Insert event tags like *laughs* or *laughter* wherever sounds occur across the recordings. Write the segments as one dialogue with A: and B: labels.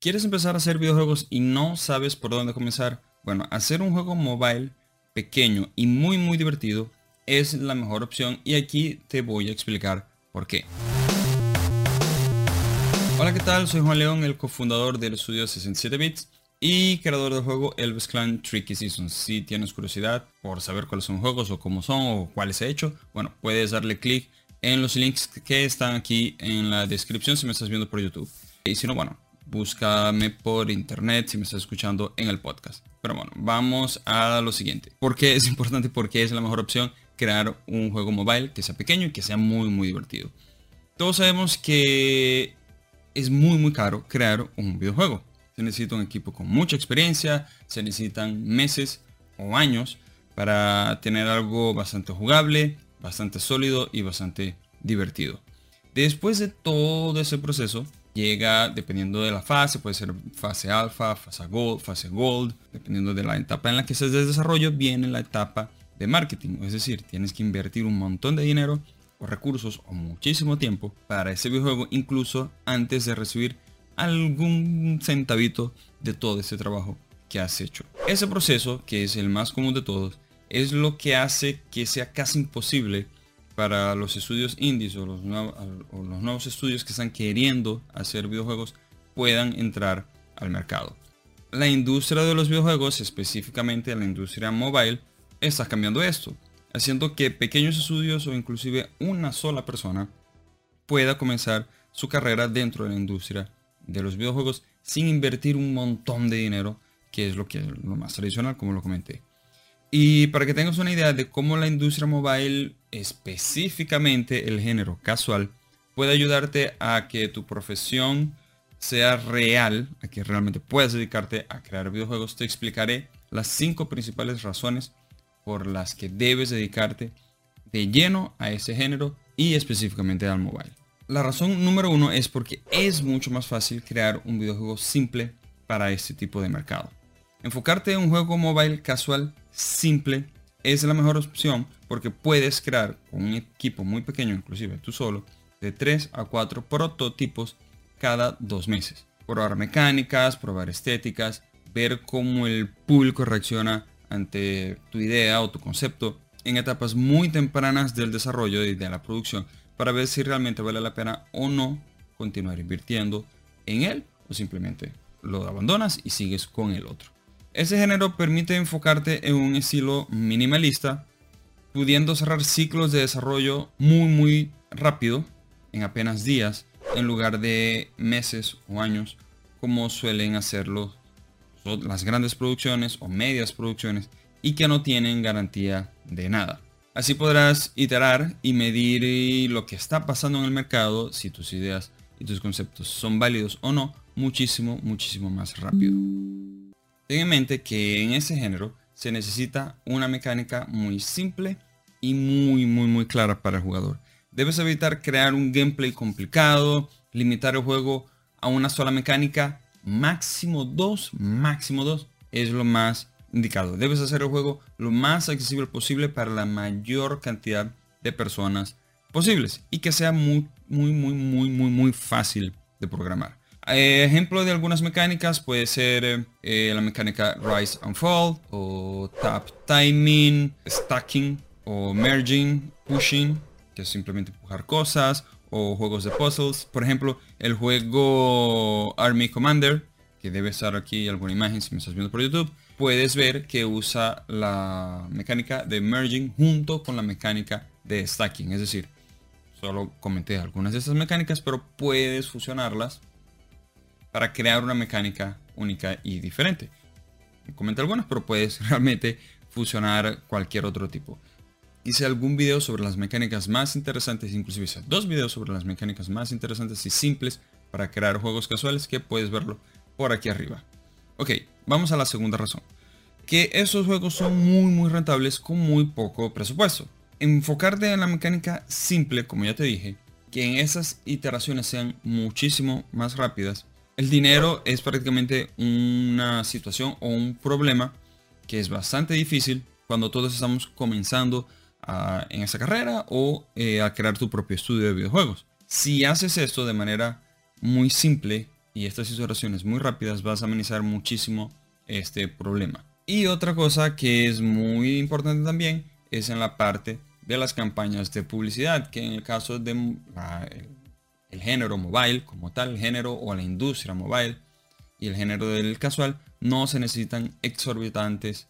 A: ¿Quieres empezar a hacer videojuegos y no sabes por dónde comenzar? Bueno, hacer un juego mobile pequeño y muy muy divertido es la mejor opción y aquí te voy a explicar por qué. Hola, ¿qué tal? Soy Juan León, el cofundador del estudio 67 Bits y creador del juego Elvis Clan Tricky Seasons. Si tienes curiosidad por saber cuáles son juegos o cómo son o cuáles he hecho, bueno, puedes darle clic en los links que están aquí en la descripción si me estás viendo por YouTube. Y si no, bueno, búscame por internet si me estás escuchando en el podcast. Pero bueno, vamos a lo siguiente. ¿Por qué es *laughs* importante? Porque es la mejor opción crear un juego mobile que sea pequeño y que sea muy muy divertido. Todos sabemos que es muy muy caro crear un videojuego. Se necesita un equipo con mucha experiencia, se necesitan meses o años para tener algo bastante jugable, bastante sólido y bastante divertido. Después de todo ese proceso, llega dependiendo de la fase, puede ser fase alfa, fase gold, fase gold, dependiendo de la etapa en la que de desarrollo, viene la etapa de marketing, es decir, tienes que invertir un montón de dinero o recursos o muchísimo tiempo para ese videojuego, incluso antes de recibir algún centavito de todo ese trabajo que has hecho. Ese proceso, que es el más común de todos, es lo que hace que sea casi imposible para los estudios indies o los, nuevos, estudios que están queriendo hacer videojuegos puedan entrar al mercado. La industria de los videojuegos, específicamente la industria mobile, está cambiando esto, haciendo que pequeños estudios o inclusive una sola persona pueda comenzar su carrera dentro de la industria de los videojuegos sin invertir un montón de dinero, que es lo que es lo más tradicional, como lo comenté. Y para que tengas una idea de cómo la industria mobile, específicamente el género casual, puede ayudarte a que tu profesión sea real, a que realmente puedas dedicarte a crear videojuegos, te explicaré las cinco principales razones por las que debes dedicarte de lleno a ese género y específicamente al mobile. La razón número uno es porque es mucho más fácil crear un videojuego simple para este tipo de mercado. Enfocarte en un juego mobile casual simple es la mejor opción porque puedes crear con un equipo muy pequeño, inclusive tú solo, de 3 a 4 prototipos cada dos meses. Probar mecánicas, probar estéticas, ver cómo el público reacciona ante tu idea o tu concepto en etapas muy tempranas del desarrollo y de la producción para ver si realmente vale la pena o no continuar invirtiendo en él o simplemente lo abandonas y sigues con el otro. Ese género permite enfocarte en un estilo minimalista, pudiendo cerrar ciclos de desarrollo muy muy rápido, en apenas días, en lugar de meses o años, como suelen hacerlo las grandes producciones o medias producciones y que no tienen garantía de nada. Así podrás iterar y medir lo que está pasando en el mercado, si tus ideas y tus conceptos son válidos o no, muchísimo, muchísimo más rápido. Ten en mente que en ese género se necesita una mecánica muy simple y muy muy muy clara para el jugador. Debes evitar crear un gameplay complicado, limitar el juego a una sola mecánica, máximo dos, máximo dos es lo más indicado. Debes hacer el juego lo más accesible posible para la mayor cantidad de personas posibles y que sea muy muy muy muy muy muy fácil de programar. Eh, ejemplo de algunas mecánicas puede ser eh, la mecánica Rise and Fall o Tap Timing, Stacking o Merging, Pushing, que es simplemente empujar cosas o juegos de puzzles. Por ejemplo, el juego Army Commander, que debe estar aquí alguna imagen si me estás viendo por YouTube, puedes ver que usa la mecánica de merging junto con la mecánica de stacking. Es decir, solo comenté algunas de estas mecánicas, pero puedes fusionarlas para crear una mecánica única y diferente. Comenta algunas, pero puedes *laughs* realmente fusionar cualquier otro tipo. Hice algún video sobre las mecánicas más interesantes, inclusive hice dos videos sobre las mecánicas más interesantes y simples para crear juegos casuales que puedes verlo por aquí arriba. Ok, vamos a la segunda razón. Que esos juegos son muy muy rentables con muy poco presupuesto. Enfocarte en la mecánica simple, como ya te dije, que en esas iteraciones sean muchísimo más rápidas el dinero es prácticamente una situación o un problema que es bastante difícil cuando todos estamos comenzando en esa carrera o eh, a crear tu propio estudio de videojuegos. Si haces esto de manera muy simple y estas iteraciones muy rápidas vas a amenizar muchísimo este problema. Y otra cosa que es muy importante también es en la parte de las campañas de publicidad, que en el caso de el, género mobile como tal, el género o la industria mobile y el género del casual, no se necesitan exorbitantes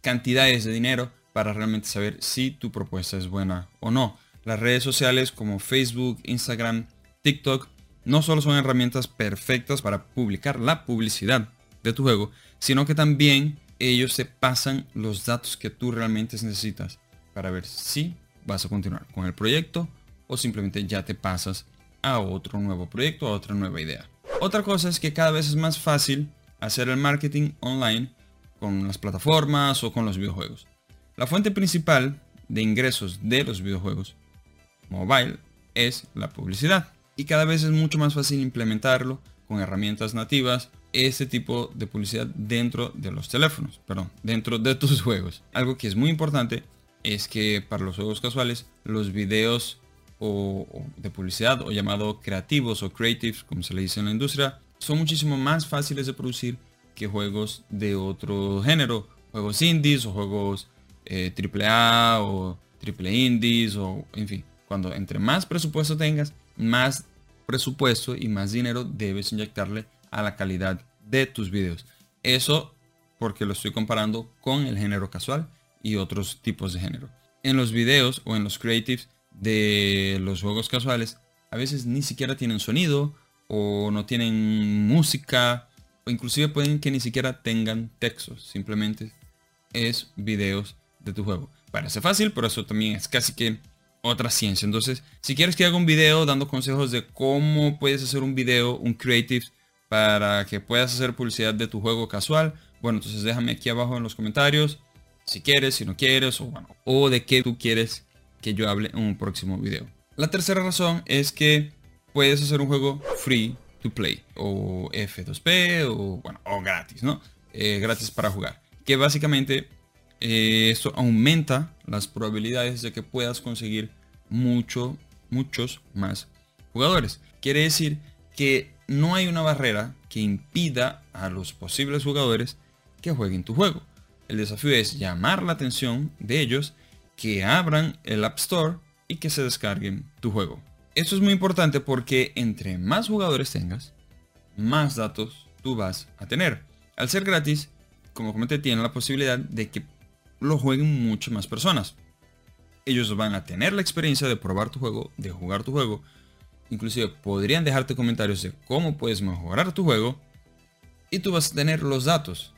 A: cantidades de dinero para realmente saber si tu propuesta es buena o no. Las redes sociales como Facebook, Instagram, TikTok no solo son herramientas perfectas para publicar la publicidad de tu juego, sino que también ellos te pasan los datos que tú realmente necesitas para ver si vas a continuar con el proyecto o simplemente ya te pasas a otro nuevo proyecto, a otra nueva idea. Otra cosa es que cada vez es más fácil hacer el marketing online con las plataformas o con los videojuegos. La fuente principal de ingresos de los videojuegos mobile es la publicidad y cada vez es mucho más fácil implementarlo con herramientas nativas este tipo de publicidad dentro de los teléfonos, perdón, dentro de tus *laughs* juegos. Algo que es muy importante es que para los juegos casuales los videos o, de publicidad o llamado creativos o creatives como se le dice en la industria son muchísimo más fáciles de producir que juegos de otro género juegos indies o juegos eh, triple A o triple indies o en fin cuando entre más presupuesto tengas más presupuesto y más dinero debes inyectarle a la calidad de tus videos eso porque lo estoy comparando con el género casual y otros tipos de género. En los videos o en los creatives de los juegos casuales, a veces ni siquiera tienen sonido o no tienen música o inclusive pueden que ni siquiera tengan textos, simplemente es videos de tu juego. Parece fácil, pero eso también es casi que otra ciencia. Entonces, si quieres que haga un video dando consejos de cómo puedes hacer un video, un creative, para que puedas hacer publicidad de tu juego casual, bueno, entonces déjame aquí abajo en los comentarios si quieres, si no quieres, o, bueno, o de qué tú quieres que yo hable en un próximo video. La tercera razón es que puedes hacer un juego free to play o F2P o bueno o gratis, ¿no? Eh, gratis para jugar. Que básicamente eh, esto aumenta las probabilidades de que puedas conseguir mucho, muchos más jugadores. Quiere decir que no hay una barrera que impida a los posibles jugadores que jueguen tu juego. El desafío es llamar la atención de ellos, que abran el App Store y que se descarguen tu juego. Esto es muy importante porque entre más jugadores tengas, más datos tú vas a tener. Al ser gratis, como comenté, tienen la posibilidad de que lo jueguen muchas más personas. Ellos van a tener la experiencia de probar tu juego, de jugar tu juego. Inclusive podrían dejarte comentarios de cómo puedes mejorar tu juego. Y tú vas a tener los datos.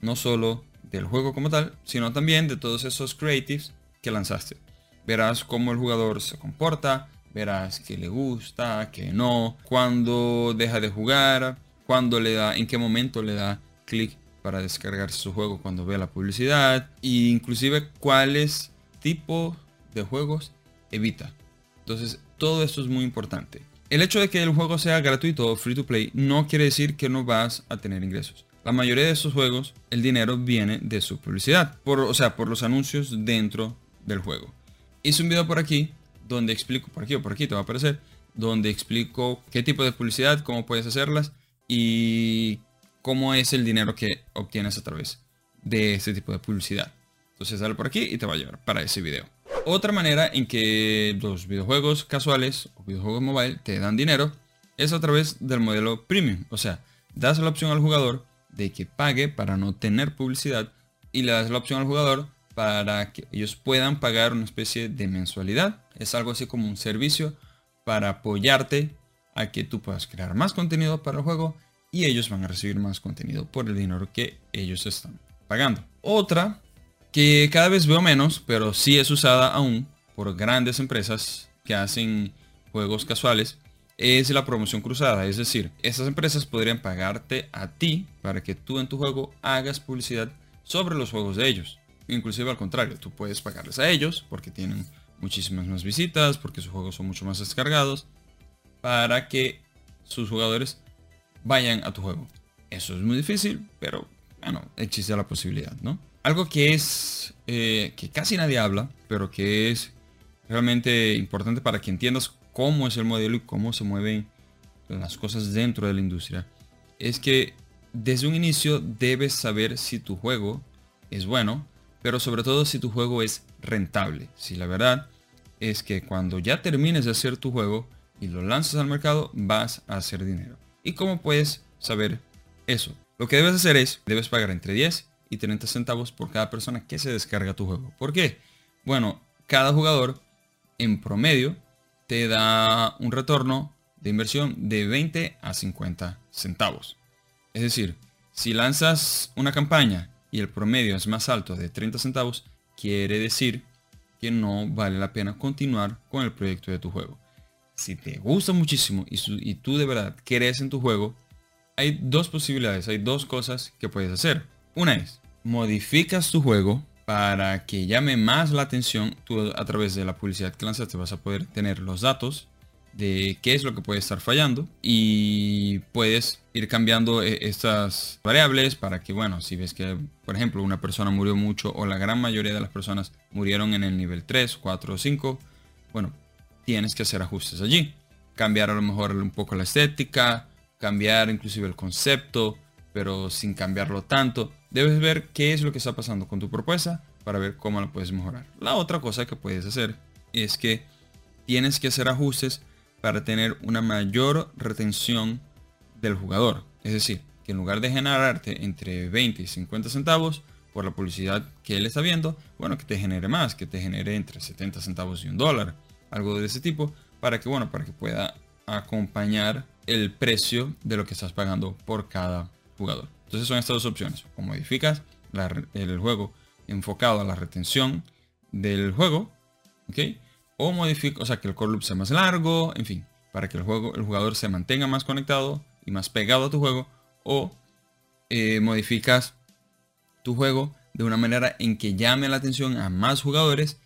A: No solo del juego como tal, sino también de todos esos creatives que lanzaste. Verás cómo el jugador se comporta, verás que le gusta, que no, cuando deja de jugar, cuando le da, en qué momento le da clic para descargar su juego cuando ve la publicidad e inclusive cuáles tipo de juegos evita. Entonces todo esto es muy importante. El hecho de que el juego sea gratuito o free to play no quiere decir que no vas a tener ingresos. La mayoría de estos juegos, el dinero viene de su publicidad, por, o sea, por los anuncios dentro del juego. Hice un video por aquí donde explico, por aquí o por aquí te va a aparecer, donde explico qué tipo de publicidad, cómo puedes hacerlas y cómo es el dinero que obtienes a través de este tipo de publicidad. Entonces dale por aquí y te va a llevar para ese video. Otra manera en que los videojuegos casuales o videojuegos mobile te dan dinero es a través del modelo premium. O sea, das la opción al jugador de que pague para no tener publicidad y le das la opción al jugador para que ellos puedan pagar una especie de mensualidad. Es algo así como un servicio para apoyarte a que tú puedas crear más contenido para el juego y ellos van a recibir más contenido por el dinero que ellos están pagando. Otra que cada vez veo menos, pero sí es usada aún por grandes empresas que hacen juegos casuales, es la promoción cruzada. Es decir, estas empresas podrían pagarte a ti para que tú en tu juego hagas publicidad sobre los juegos de ellos. Inclusive al contrario, tú puedes pagarles a ellos porque tienen muchísimas más visitas, porque sus juegos son mucho más descargados, para que sus jugadores vayan a tu juego. Eso es muy difícil, pero bueno, existe la posibilidad, ¿no? Algo que es, eh, que casi nadie habla, pero que es realmente importante para que entiendas cómo es el modelo y cómo se mueven las cosas dentro de la industria, es que desde un inicio debes saber si tu juego es bueno, pero sobre todo si tu juego es rentable. Si la verdad es que cuando ya termines de hacer tu juego y lo lanzas al mercado, vas a hacer dinero. ¿Y cómo puedes saber eso? Lo que debes hacer es, debes pagar entre 10 y 30 centavos por cada persona que se descarga tu juego. ¿Por qué? Bueno, cada jugador en promedio te da un retorno de inversión de 20 a 50 centavos. Es decir, si lanzas una campaña y el promedio es más alto de 30 centavos, quiere decir que no vale la pena continuar con el proyecto de tu juego. Si te gusta muchísimo y, tú de verdad crees en tu juego, hay dos posibilidades, hay dos cosas que puedes hacer. Una es, modificas tu juego para que llame más la atención. Tú a través de la publicidad que lanzaste vas a poder tener los datos de qué es lo que puede estar fallando y puedes ir cambiando eh, estas variables para que, bueno, si ves que, por ejemplo, una persona murió mucho o la gran mayoría de las personas murieron en el nivel 3, 4 o 5, bueno, tienes que hacer ajustes allí. Cambiar a lo mejor un poco la estética, cambiar inclusive el concepto, pero sin cambiarlo tanto. Debes ver qué es lo que está pasando con tu propuesta para ver cómo lo puedes mejorar. La otra cosa que puedes hacer es que tienes que hacer ajustes para tener una mayor retención del jugador. Es decir, que en lugar de generarte entre 20 y 50 centavos por la publicidad que él está viendo, bueno, que te genere más, que te genere entre 70 centavos y un dólar, algo de ese tipo, para que, bueno, para que pueda acompañar el precio de lo que estás pagando por cada jugador. Entonces son estas dos opciones. O modificas el juego enfocado a la retención del juego, ¿ok? O modifica, o sea, que el core loop sea más largo, en fin, para que el, juego, el jugador se mantenga más conectado y más pegado a tu juego, o eh, modificas tu juego de una manera en que llame la atención a más jugadores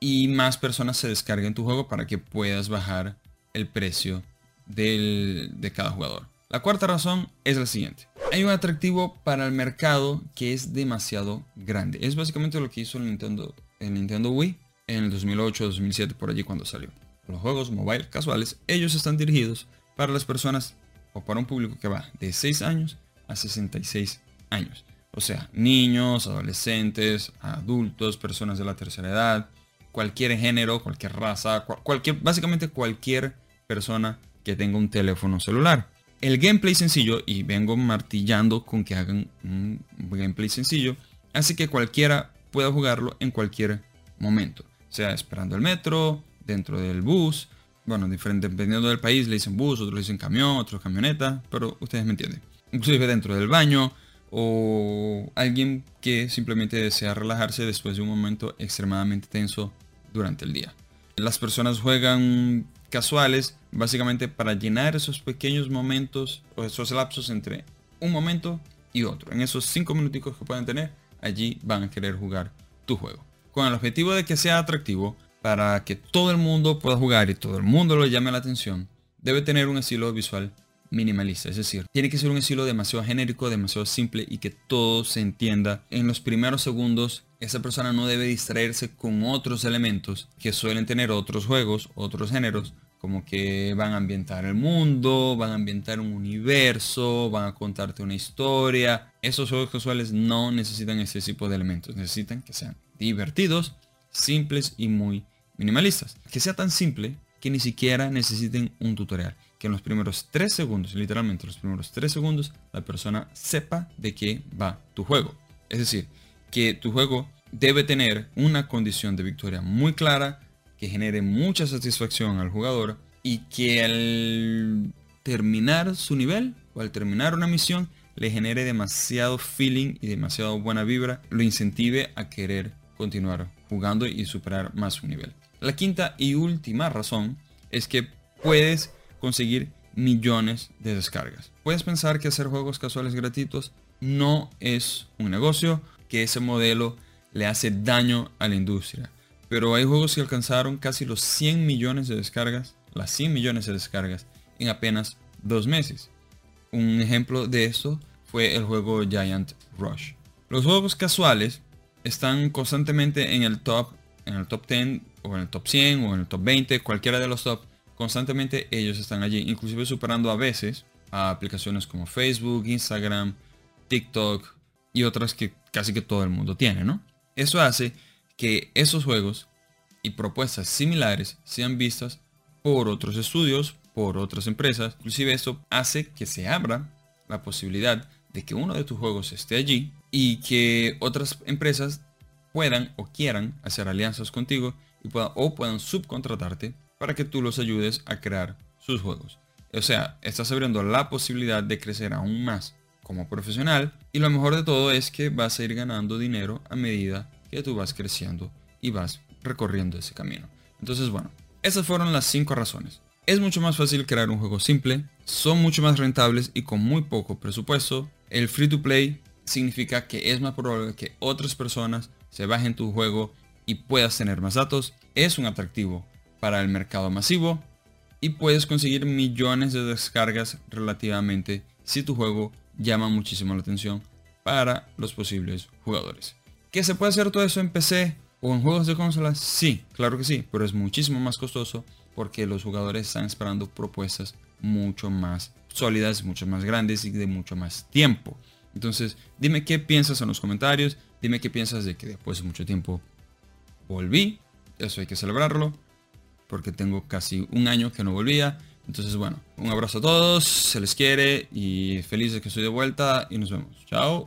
A: y más personas se descarguen tu juego para que puedas bajar el precio de cada jugador. La cuarta razón es la siguiente. Hay un atractivo para el mercado que es demasiado grande. Es básicamente lo que hizo el Nintendo, el Nintendo Wii en el 2008-2007 por allí cuando salió. Los juegos mobile casuales, ellos están dirigidos para las personas o para un público que va de 6 años a 66 años. O sea, niños, adolescentes, adultos, personas de la tercera edad, cualquier género, cualquier raza, cualquier, básicamente cualquier persona que tenga un teléfono celular. El gameplay sencillo, y vengo martillando con que hagan un gameplay sencillo, hace que cualquiera pueda jugarlo en cualquier momento sea esperando el metro, dentro del bus, bueno, diferente, dependiendo del país le dicen bus, otros le dicen camión, otros camioneta, pero ustedes me entienden. Inclusive dentro del baño o alguien que simplemente desea relajarse después de un momento extremadamente tenso durante el día. Las personas juegan casuales básicamente para llenar esos pequeños momentos o esos lapsos entre un momento y otro. En esos cinco minuticos que pueden tener, allí van a querer jugar tu juego con el objetivo de que sea atractivo para que todo el mundo pueda jugar y todo el mundo lo llame la atención, debe tener un estilo visual minimalista, es decir, tiene que ser un estilo demasiado genérico, demasiado simple y que todo se entienda. En los primeros segundos, esa persona no debe distraerse con otros elementos que suelen tener otros juegos, otros géneros, como que van a ambientar el mundo, van a ambientar un universo, van a contarte una historia. Esos juegos casuales no necesitan ese tipo de elementos, necesitan que sean divertidos, simples y muy minimalistas. Que sea tan simple que ni siquiera necesiten un tutorial. Que en los primeros 3 segundos, literalmente los primeros 3 segundos, la persona sepa de qué va tu juego. Es decir, que tu juego debe tener una condición de victoria muy clara, que genere mucha satisfacción al jugador y que al terminar su nivel o al terminar una misión le genere demasiado feeling y demasiado buena vibra, lo incentive a querer continuar jugando y superar más su nivel. La quinta y última razón es que puedes conseguir millones de descargas. Puedes pensar que hacer juegos casuales gratuitos no es un negocio, que ese modelo le hace daño a la industria. Pero hay juegos que alcanzaron casi los 100 millones de descargas, las 100 millones de descargas en apenas dos meses. Un ejemplo de esto fue el juego Giant Rush. Los juegos casuales están constantemente en el top, en el top 10 o en el top 100 o en el top 20, cualquiera de los top constantemente ellos están allí, inclusive superando a veces a aplicaciones como Facebook, Instagram, TikTok y otras que casi que todo el mundo tiene, ¿no? Eso hace que esos juegos y propuestas similares sean vistas por otros estudios, por otras empresas. Inclusive esto hace que se abra la posibilidad de que uno de tus juegos esté allí y que otras empresas puedan o quieran hacer alianzas contigo y puedan, o puedan subcontratarte para que tú los ayudes a crear sus juegos. O sea, estás abriendo la posibilidad de crecer aún más como profesional y lo mejor de todo es que vas a ir ganando dinero a medida que tú vas creciendo y vas recorriendo ese camino. Entonces, bueno, esas fueron las cinco razones. Es mucho más fácil crear un juego simple, son mucho más rentables y con muy poco presupuesto. El free to play significa que es más probable que otras personas se bajen tu juego y puedas tener más datos. Es un atractivo para el mercado masivo y puedes conseguir millones de descargas relativamente si tu juego llama muchísimo la atención para los posibles jugadores. ¿Que se puede hacer todo eso en PC o en juegos de consolas? Sí, claro que sí, pero es muchísimo más costoso porque los jugadores están esperando propuestas mucho más sólidas, mucho más grandes y de mucho más tiempo. Entonces, dime qué piensas en los comentarios, dime qué piensas de que después de mucho tiempo volví, eso hay que celebrarlo, porque tengo casi un año que no volvía. Entonces, bueno, un abrazo a todos, se les quiere y feliz de que estoy de vuelta y nos vemos. Chao.